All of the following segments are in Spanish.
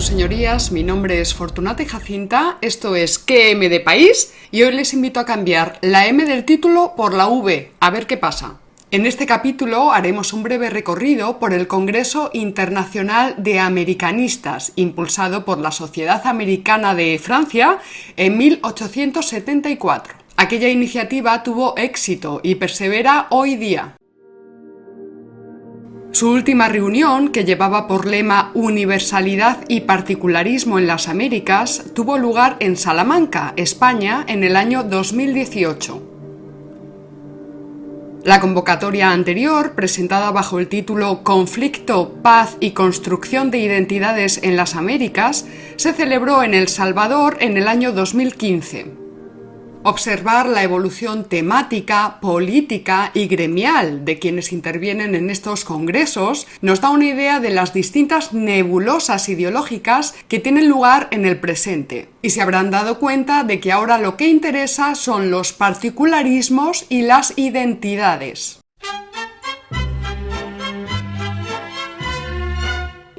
Señorías. Mi nombre es Fortunata Jacinta. Esto es ¿Qué M de país? Y hoy les invito a cambiar la M del título por la V. A ver qué pasa. En este capítulo haremos un breve recorrido por el Congreso Internacional de Americanistas, impulsado por la Sociedad Americana de Francia en 1874. Aquella iniciativa tuvo éxito y persevera hoy día. Su última reunión, que llevaba por lema Universalidad y Particularismo en las Américas, tuvo lugar en Salamanca, España, en el año 2018. La convocatoria anterior, presentada bajo el título Conflicto, Paz y Construcción de Identidades en las Américas, se celebró en El Salvador en el año 2015. Observar la evolución temática, política y gremial de quienes intervienen en estos congresos nos da una idea de las distintas nebulosas ideológicas que tienen lugar en el presente. Y se habrán dado cuenta de que ahora lo que interesa son los particularismos y las identidades.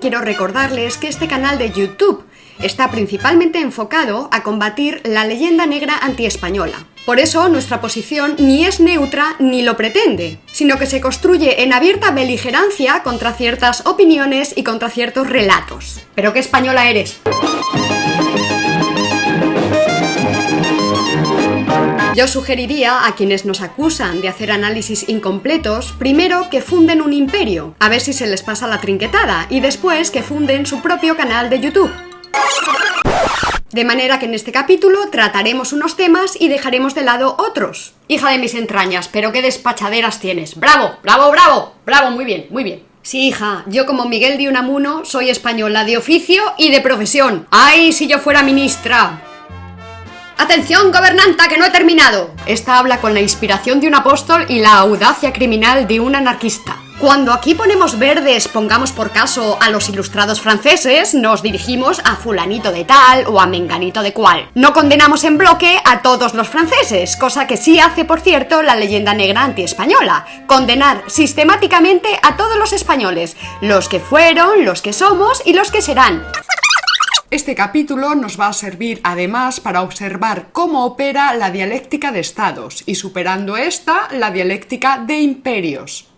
Quiero recordarles que este canal de YouTube está principalmente enfocado a combatir la leyenda negra antiespañola. Por eso nuestra posición ni es neutra ni lo pretende, sino que se construye en abierta beligerancia contra ciertas opiniones y contra ciertos relatos. ¿Pero qué española eres? Yo sugeriría a quienes nos acusan de hacer análisis incompletos, primero que funden un imperio, a ver si se les pasa la trinquetada, y después que funden su propio canal de YouTube. De manera que en este capítulo trataremos unos temas y dejaremos de lado otros. Hija de mis entrañas, pero qué despachaderas tienes. ¡Bravo! ¡Bravo, bravo! ¡Bravo! Muy bien, muy bien. Sí, hija, yo como Miguel de Unamuno soy española de oficio y de profesión. ¡Ay, si yo fuera ministra! Atención, gobernanta, que no he terminado. Esta habla con la inspiración de un apóstol y la audacia criminal de un anarquista. Cuando aquí ponemos verdes, pongamos por caso a los ilustrados franceses, nos dirigimos a fulanito de tal o a menganito de cual. No condenamos en bloque a todos los franceses, cosa que sí hace, por cierto, la leyenda negra anti-española. Condenar sistemáticamente a todos los españoles, los que fueron, los que somos y los que serán. Este capítulo nos va a servir además para observar cómo opera la dialéctica de estados y superando esta, la dialéctica de imperios.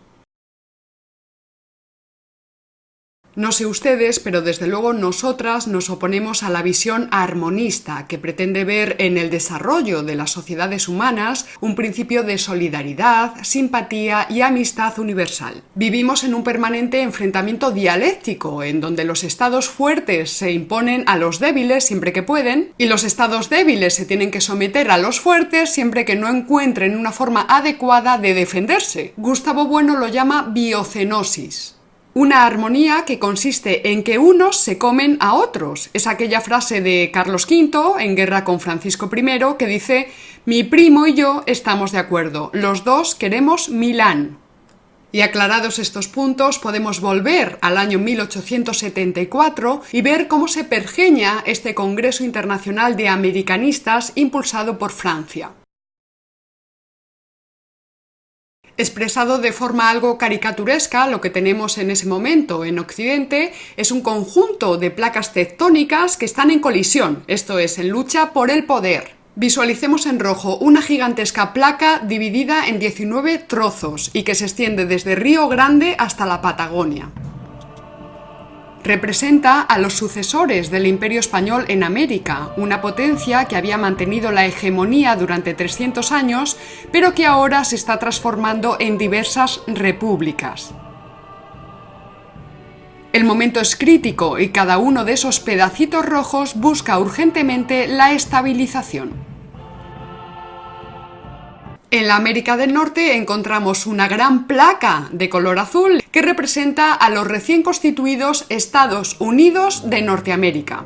No sé ustedes, pero desde luego nosotras nos oponemos a la visión armonista que pretende ver en el desarrollo de las sociedades humanas un principio de solidaridad, simpatía y amistad universal. Vivimos en un permanente enfrentamiento dialéctico en donde los estados fuertes se imponen a los débiles siempre que pueden y los estados débiles se tienen que someter a los fuertes siempre que no encuentren una forma adecuada de defenderse. Gustavo Bueno lo llama biocenosis. Una armonía que consiste en que unos se comen a otros. Es aquella frase de Carlos V en guerra con Francisco I que dice Mi primo y yo estamos de acuerdo, los dos queremos Milán. Y aclarados estos puntos, podemos volver al año 1874 y ver cómo se pergeña este Congreso Internacional de Americanistas impulsado por Francia. Expresado de forma algo caricaturesca, lo que tenemos en ese momento en Occidente es un conjunto de placas tectónicas que están en colisión, esto es, en lucha por el poder. Visualicemos en rojo una gigantesca placa dividida en 19 trozos y que se extiende desde Río Grande hasta la Patagonia representa a los sucesores del Imperio Español en América, una potencia que había mantenido la hegemonía durante 300 años, pero que ahora se está transformando en diversas repúblicas. El momento es crítico y cada uno de esos pedacitos rojos busca urgentemente la estabilización. En la América del Norte encontramos una gran placa de color azul que representa a los recién constituidos Estados Unidos de Norteamérica.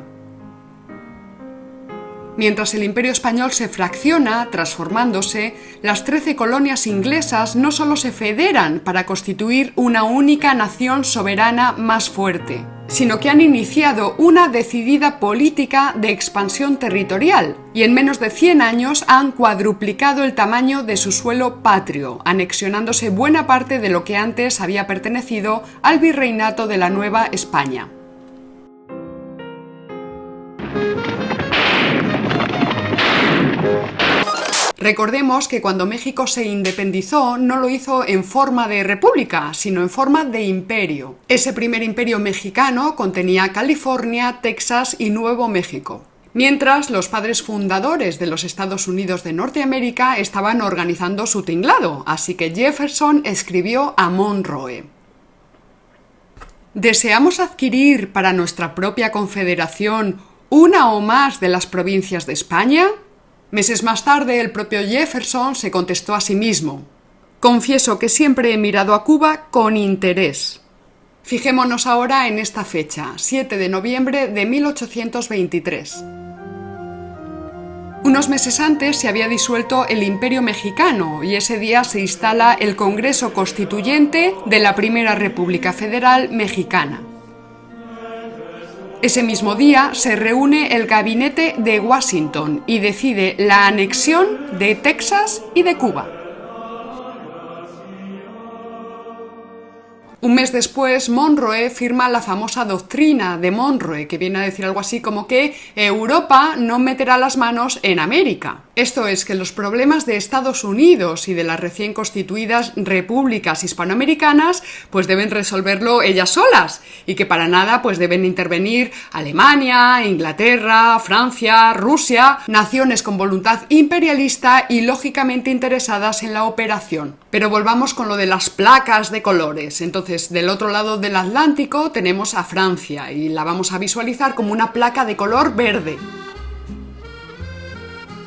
Mientras el imperio español se fracciona, transformándose, las trece colonias inglesas no solo se federan para constituir una única nación soberana más fuerte, sino que han iniciado una decidida política de expansión territorial y en menos de 100 años han cuadruplicado el tamaño de su suelo patrio, anexionándose buena parte de lo que antes había pertenecido al virreinato de la Nueva España. Recordemos que cuando México se independizó no lo hizo en forma de república, sino en forma de imperio. Ese primer imperio mexicano contenía California, Texas y Nuevo México. Mientras los padres fundadores de los Estados Unidos de Norteamérica estaban organizando su tinglado, así que Jefferson escribió a Monroe. ¿Deseamos adquirir para nuestra propia confederación una o más de las provincias de España? Meses más tarde, el propio Jefferson se contestó a sí mismo. Confieso que siempre he mirado a Cuba con interés. Fijémonos ahora en esta fecha, 7 de noviembre de 1823. Unos meses antes se había disuelto el Imperio Mexicano y ese día se instala el Congreso Constituyente de la Primera República Federal Mexicana. Ese mismo día se reúne el gabinete de Washington y decide la anexión de Texas y de Cuba. Un mes después, Monroe firma la famosa doctrina de Monroe, que viene a decir algo así como que Europa no meterá las manos en América. Esto es que los problemas de Estados Unidos y de las recién constituidas repúblicas hispanoamericanas pues deben resolverlo ellas solas y que para nada pues deben intervenir Alemania, Inglaterra, Francia, Rusia, naciones con voluntad imperialista y lógicamente interesadas en la operación. Pero volvamos con lo de las placas de colores. Entonces, del otro lado del Atlántico tenemos a Francia y la vamos a visualizar como una placa de color verde.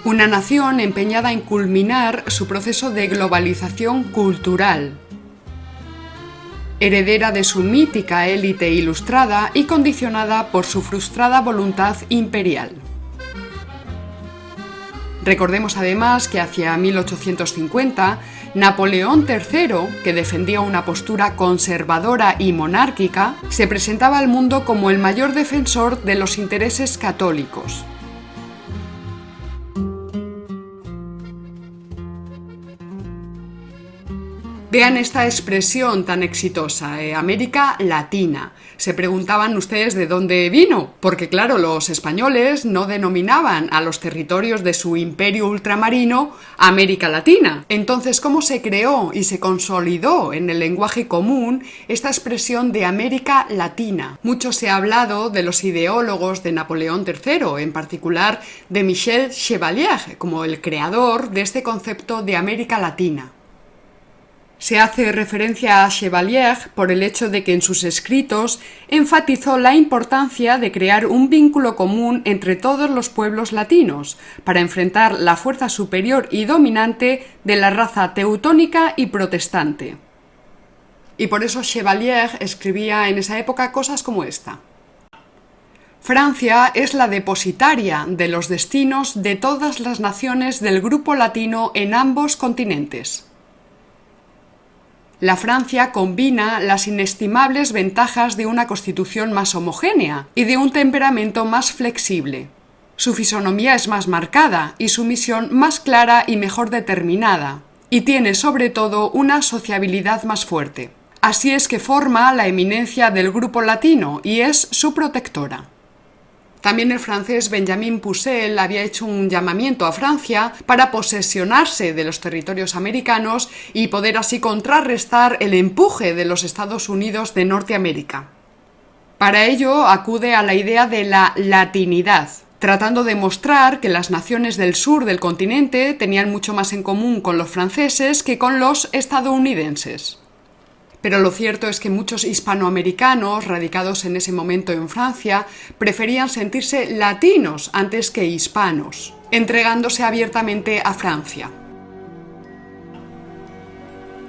Una nación empeñada en culminar su proceso de globalización cultural, heredera de su mítica élite ilustrada y condicionada por su frustrada voluntad imperial. Recordemos además que hacia 1850 Napoleón III, que defendía una postura conservadora y monárquica, se presentaba al mundo como el mayor defensor de los intereses católicos. Vean esta expresión tan exitosa, eh, América Latina. Se preguntaban ustedes de dónde vino, porque claro, los españoles no denominaban a los territorios de su imperio ultramarino América Latina. Entonces, ¿cómo se creó y se consolidó en el lenguaje común esta expresión de América Latina? Mucho se ha hablado de los ideólogos de Napoleón III, en particular de Michel Chevalier, como el creador de este concepto de América Latina. Se hace referencia a Chevalier por el hecho de que en sus escritos enfatizó la importancia de crear un vínculo común entre todos los pueblos latinos para enfrentar la fuerza superior y dominante de la raza teutónica y protestante. Y por eso Chevalier escribía en esa época cosas como esta. Francia es la depositaria de los destinos de todas las naciones del grupo latino en ambos continentes la Francia combina las inestimables ventajas de una constitución más homogénea y de un temperamento más flexible. Su fisonomía es más marcada y su misión más clara y mejor determinada, y tiene sobre todo una sociabilidad más fuerte. Así es que forma la eminencia del grupo latino y es su protectora. También el francés Benjamin Pucel había hecho un llamamiento a Francia para posesionarse de los territorios americanos y poder así contrarrestar el empuje de los Estados Unidos de Norteamérica. Para ello acude a la idea de la latinidad, tratando de mostrar que las naciones del sur del continente tenían mucho más en común con los franceses que con los estadounidenses. Pero lo cierto es que muchos hispanoamericanos radicados en ese momento en Francia preferían sentirse latinos antes que hispanos, entregándose abiertamente a Francia.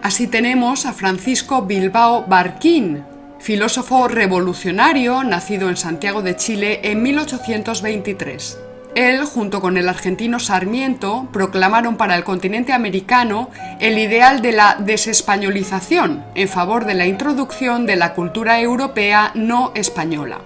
Así tenemos a Francisco Bilbao Barquín, filósofo revolucionario nacido en Santiago de Chile en 1823. Él, junto con el argentino Sarmiento, proclamaron para el continente americano el ideal de la desespañolización en favor de la introducción de la cultura europea no española.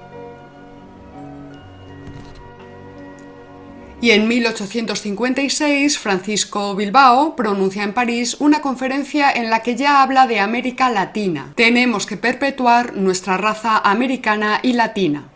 Y en 1856 Francisco Bilbao pronuncia en París una conferencia en la que ya habla de América Latina. Tenemos que perpetuar nuestra raza americana y latina.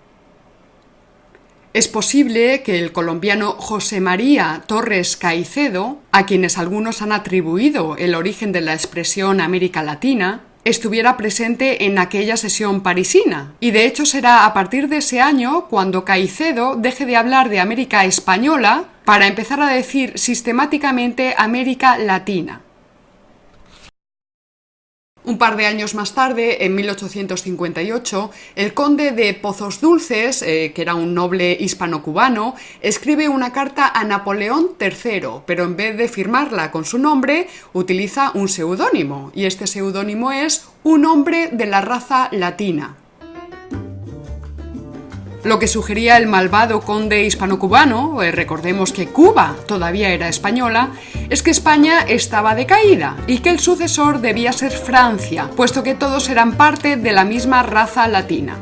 Es posible que el colombiano José María Torres Caicedo, a quienes algunos han atribuido el origen de la expresión América Latina, estuviera presente en aquella sesión parisina. Y de hecho será a partir de ese año cuando Caicedo deje de hablar de América Española para empezar a decir sistemáticamente América Latina. Un par de años más tarde, en 1858, el conde de Pozos Dulces, eh, que era un noble hispano-cubano, escribe una carta a Napoleón III, pero en vez de firmarla con su nombre, utiliza un seudónimo, y este seudónimo es un hombre de la raza latina. Lo que sugería el malvado conde hispano-cubano, eh, recordemos que Cuba todavía era española, es que España estaba decaída y que el sucesor debía ser Francia, puesto que todos eran parte de la misma raza latina.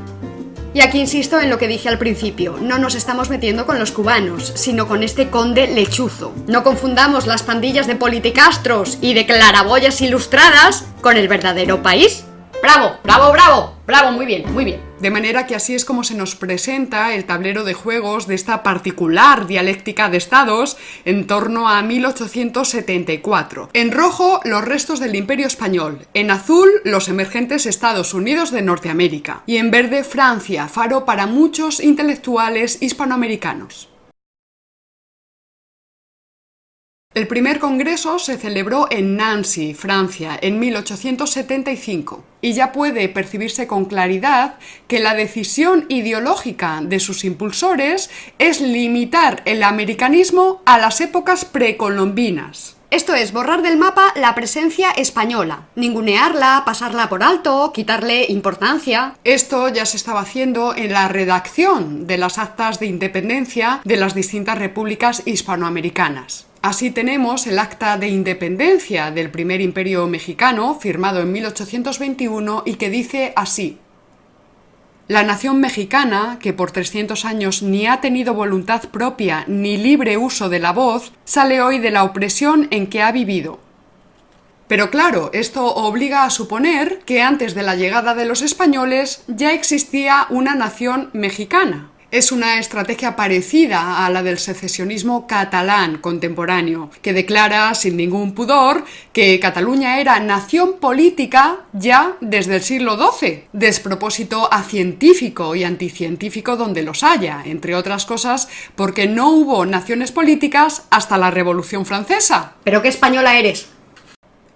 Y aquí insisto en lo que dije al principio, no nos estamos metiendo con los cubanos, sino con este conde lechuzo. No confundamos las pandillas de politicastros y de claraboyas ilustradas con el verdadero país. ¡Bravo, bravo, bravo! ¡Bravo, muy bien, muy bien! De manera que así es como se nos presenta el tablero de juegos de esta particular dialéctica de estados en torno a 1874. En rojo, los restos del Imperio Español. En azul, los emergentes Estados Unidos de Norteamérica. Y en verde, Francia, faro para muchos intelectuales hispanoamericanos. El primer congreso se celebró en Nancy, Francia, en 1875, y ya puede percibirse con claridad que la decisión ideológica de sus impulsores es limitar el americanismo a las épocas precolombinas. Esto es borrar del mapa la presencia española, ningunearla, pasarla por alto, quitarle importancia. Esto ya se estaba haciendo en la redacción de las actas de independencia de las distintas repúblicas hispanoamericanas. Así tenemos el Acta de Independencia del primer imperio mexicano, firmado en 1821, y que dice así. La nación mexicana, que por 300 años ni ha tenido voluntad propia ni libre uso de la voz, sale hoy de la opresión en que ha vivido. Pero claro, esto obliga a suponer que antes de la llegada de los españoles ya existía una nación mexicana es una estrategia parecida a la del secesionismo catalán contemporáneo, que declara sin ningún pudor que Cataluña era nación política ya desde el siglo XII, despropósito a científico y anticientífico donde los haya, entre otras cosas porque no hubo naciones políticas hasta la Revolución Francesa. ¿Pero qué española eres?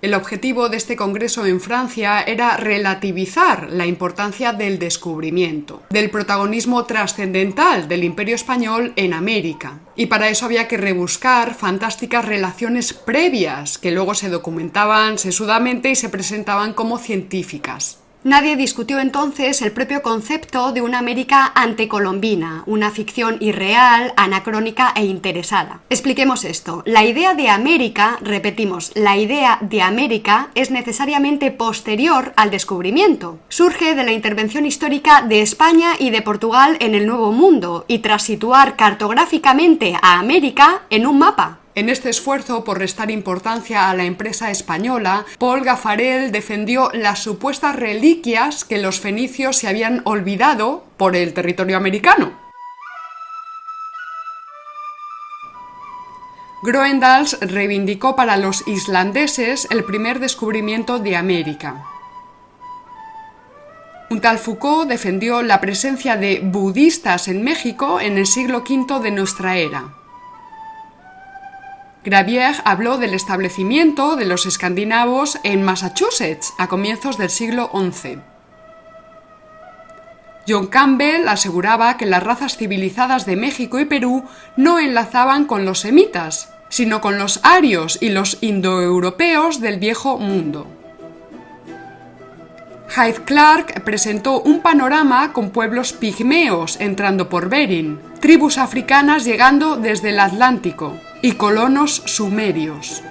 El objetivo de este congreso en Francia era relativizar la importancia del descubrimiento, del protagonismo trascendental del imperio español en América. Y para eso había que rebuscar fantásticas relaciones previas que luego se documentaban sesudamente y se presentaban como científicas. Nadie discutió entonces el propio concepto de una América antecolombina, una ficción irreal, anacrónica e interesada. Expliquemos esto. La idea de América, repetimos, la idea de América es necesariamente posterior al descubrimiento. Surge de la intervención histórica de España y de Portugal en el Nuevo Mundo y tras situar cartográficamente a América en un mapa. En este esfuerzo por restar importancia a la empresa española, Paul Gafarel defendió las supuestas reliquias que los fenicios se habían olvidado por el territorio americano. Groendals reivindicó para los islandeses el primer descubrimiento de América. Un tal Foucault defendió la presencia de budistas en México en el siglo V de nuestra era. Gravier habló del establecimiento de los escandinavos en Massachusetts a comienzos del siglo XI. John Campbell aseguraba que las razas civilizadas de México y Perú no enlazaban con los semitas, sino con los arios y los indoeuropeos del viejo mundo. Hyde Clark presentó un panorama con pueblos pigmeos entrando por Bering, tribus africanas llegando desde el Atlántico, y colonos sumerios.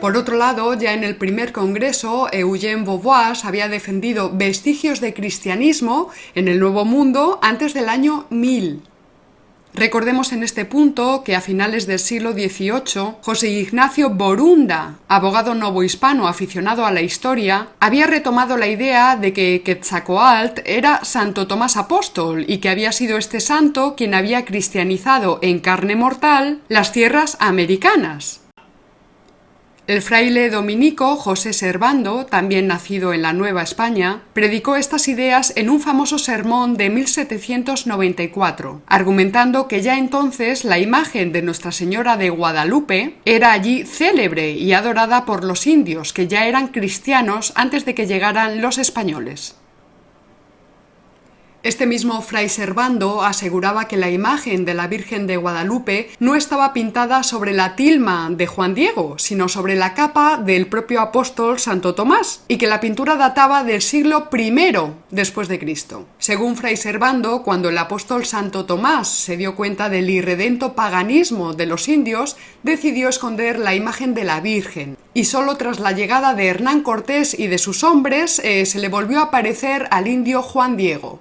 Por otro lado, ya en el primer congreso, Eugène Beauvoir había defendido vestigios de cristianismo en el Nuevo Mundo antes del año 1000. Recordemos en este punto que a finales del siglo XVIII, José Ignacio Borunda, abogado novohispano aficionado a la historia, había retomado la idea de que Quetzalcoatl era Santo Tomás Apóstol y que había sido este santo quien había cristianizado en carne mortal las tierras americanas. El fraile dominico José Servando, también nacido en la Nueva España, predicó estas ideas en un famoso sermón de 1794, argumentando que ya entonces la imagen de Nuestra Señora de Guadalupe era allí célebre y adorada por los indios, que ya eran cristianos antes de que llegaran los españoles. Este mismo fray Servando aseguraba que la imagen de la Virgen de Guadalupe no estaba pintada sobre la tilma de Juan Diego, sino sobre la capa del propio apóstol Santo Tomás, y que la pintura databa del siglo I después de Cristo. Según fray Servando, cuando el apóstol Santo Tomás se dio cuenta del irredento paganismo de los indios, decidió esconder la imagen de la Virgen, y solo tras la llegada de Hernán Cortés y de sus hombres eh, se le volvió a aparecer al indio Juan Diego.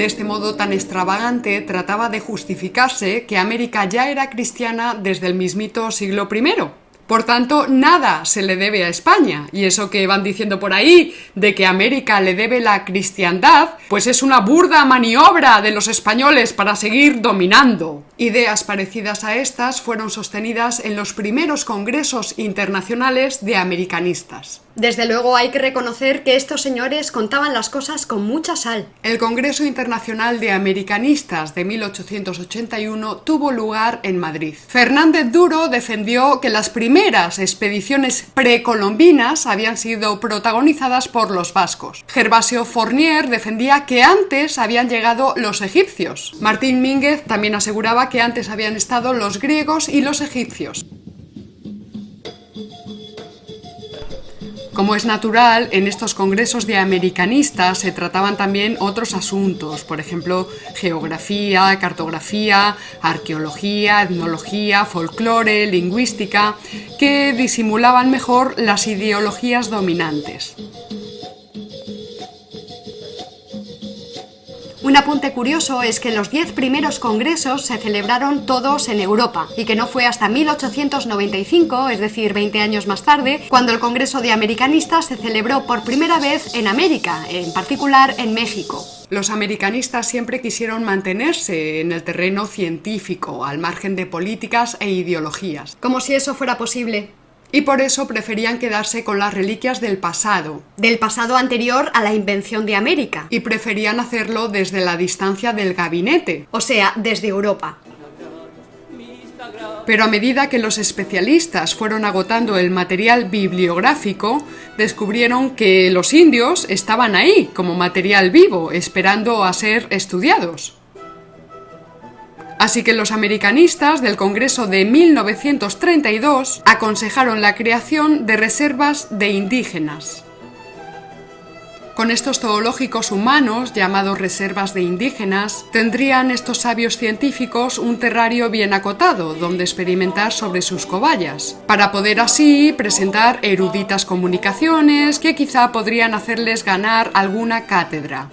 De este modo tan extravagante trataba de justificarse que América ya era cristiana desde el mismito siglo I. Por tanto, nada se le debe a España. Y eso que van diciendo por ahí de que América le debe la cristiandad, pues es una burda maniobra de los españoles para seguir dominando. Ideas parecidas a estas fueron sostenidas en los primeros congresos internacionales de americanistas. Desde luego hay que reconocer que estos señores contaban las cosas con mucha sal. El Congreso Internacional de Americanistas de 1881 tuvo lugar en Madrid. Fernández Duro defendió que las primeras expediciones precolombinas habían sido protagonizadas por los vascos. Gervasio Fournier defendía que antes habían llegado los egipcios. Martín Mínguez también aseguraba que antes habían estado los griegos y los egipcios. Como es natural, en estos congresos de americanistas se trataban también otros asuntos, por ejemplo, geografía, cartografía, arqueología, etnología, folclore, lingüística, que disimulaban mejor las ideologías dominantes. Un apunte curioso es que los diez primeros congresos se celebraron todos en Europa y que no fue hasta 1895, es decir, 20 años más tarde, cuando el Congreso de Americanistas se celebró por primera vez en América, en particular en México. Los americanistas siempre quisieron mantenerse en el terreno científico, al margen de políticas e ideologías. Como si eso fuera posible y por eso preferían quedarse con las reliquias del pasado. Del pasado anterior a la invención de América. Y preferían hacerlo desde la distancia del gabinete. O sea, desde Europa. Pero a medida que los especialistas fueron agotando el material bibliográfico, descubrieron que los indios estaban ahí como material vivo, esperando a ser estudiados. Así que los americanistas del Congreso de 1932 aconsejaron la creación de reservas de indígenas. Con estos zoológicos humanos, llamados reservas de indígenas, tendrían estos sabios científicos un terrario bien acotado donde experimentar sobre sus cobayas, para poder así presentar eruditas comunicaciones que quizá podrían hacerles ganar alguna cátedra.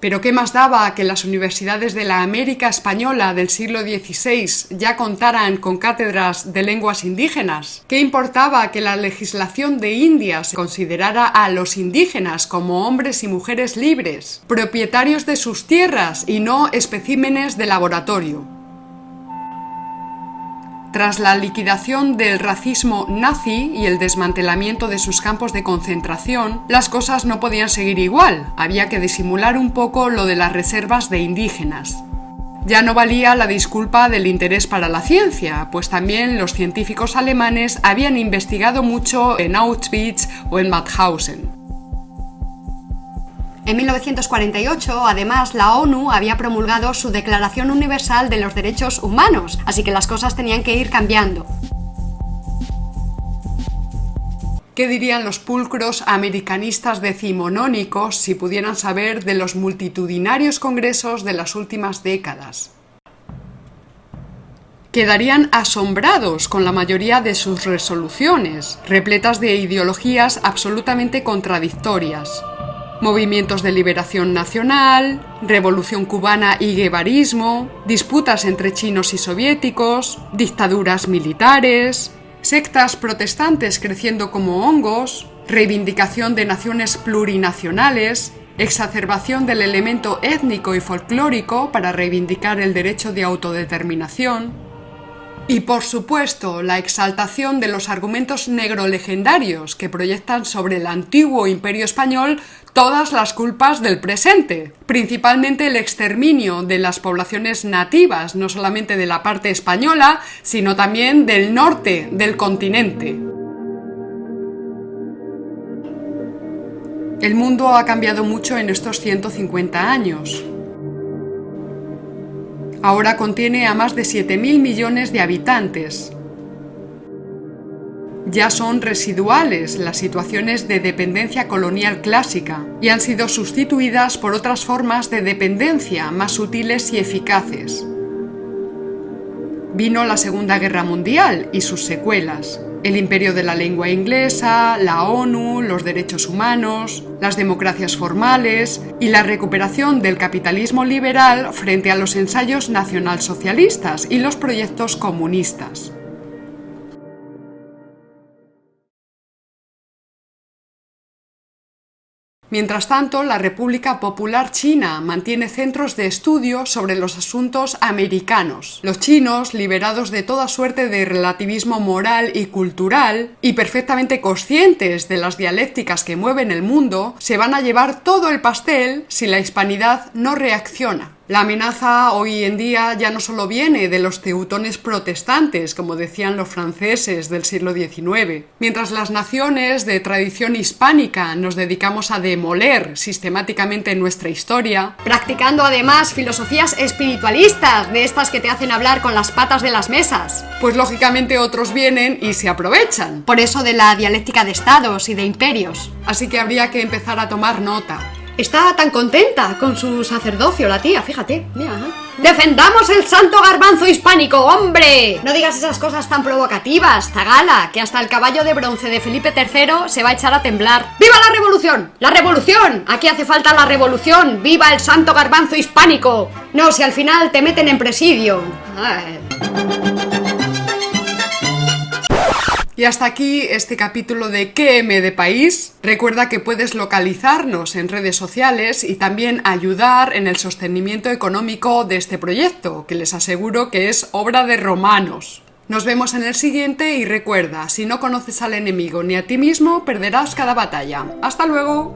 Pero ¿qué más daba que las universidades de la América española del siglo XVI ya contaran con cátedras de lenguas indígenas? ¿Qué importaba que la legislación de Indias considerara a los indígenas como hombres y mujeres libres, propietarios de sus tierras y no especímenes de laboratorio? Tras la liquidación del racismo nazi y el desmantelamiento de sus campos de concentración, las cosas no podían seguir igual, había que disimular un poco lo de las reservas de indígenas. Ya no valía la disculpa del interés para la ciencia, pues también los científicos alemanes habían investigado mucho en Auschwitz o en Mauthausen. En 1948, además, la ONU había promulgado su Declaración Universal de los Derechos Humanos, así que las cosas tenían que ir cambiando. ¿Qué dirían los pulcros americanistas decimonónicos si pudieran saber de los multitudinarios congresos de las últimas décadas? Quedarían asombrados con la mayoría de sus resoluciones, repletas de ideologías absolutamente contradictorias. Movimientos de liberación nacional, revolución cubana y guevarismo, disputas entre chinos y soviéticos, dictaduras militares, sectas protestantes creciendo como hongos, reivindicación de naciones plurinacionales, exacerbación del elemento étnico y folclórico para reivindicar el derecho de autodeterminación, y por supuesto, la exaltación de los argumentos negro-legendarios que proyectan sobre el antiguo imperio español todas las culpas del presente, principalmente el exterminio de las poblaciones nativas, no solamente de la parte española, sino también del norte del continente. El mundo ha cambiado mucho en estos 150 años. Ahora contiene a más de 7.000 millones de habitantes. Ya son residuales las situaciones de dependencia colonial clásica y han sido sustituidas por otras formas de dependencia más sutiles y eficaces. Vino la Segunda Guerra Mundial y sus secuelas, el imperio de la lengua inglesa, la ONU, los derechos humanos, las democracias formales y la recuperación del capitalismo liberal frente a los ensayos nacionalsocialistas y los proyectos comunistas. Mientras tanto, la República Popular China mantiene centros de estudio sobre los asuntos americanos. Los chinos, liberados de toda suerte de relativismo moral y cultural, y perfectamente conscientes de las dialécticas que mueven el mundo, se van a llevar todo el pastel si la hispanidad no reacciona. La amenaza hoy en día ya no solo viene de los teutones protestantes, como decían los franceses del siglo XIX. Mientras las naciones de tradición hispánica nos dedicamos a demoler sistemáticamente nuestra historia, practicando además filosofías espiritualistas, de estas que te hacen hablar con las patas de las mesas. Pues lógicamente otros vienen y se aprovechan. Por eso de la dialéctica de estados y de imperios. Así que habría que empezar a tomar nota. Está tan contenta con su sacerdocio, la tía, fíjate. Mira. ¡Defendamos el santo garbanzo hispánico, hombre! No digas esas cosas tan provocativas, Zagala, que hasta el caballo de bronce de Felipe III se va a echar a temblar. ¡Viva la revolución! ¡La revolución! Aquí hace falta la revolución. ¡Viva el santo garbanzo hispánico! No, si al final te meten en presidio. Y hasta aquí este capítulo de QM de País. Recuerda que puedes localizarnos en redes sociales y también ayudar en el sostenimiento económico de este proyecto, que les aseguro que es obra de romanos. Nos vemos en el siguiente y recuerda, si no conoces al enemigo ni a ti mismo, perderás cada batalla. ¡Hasta luego!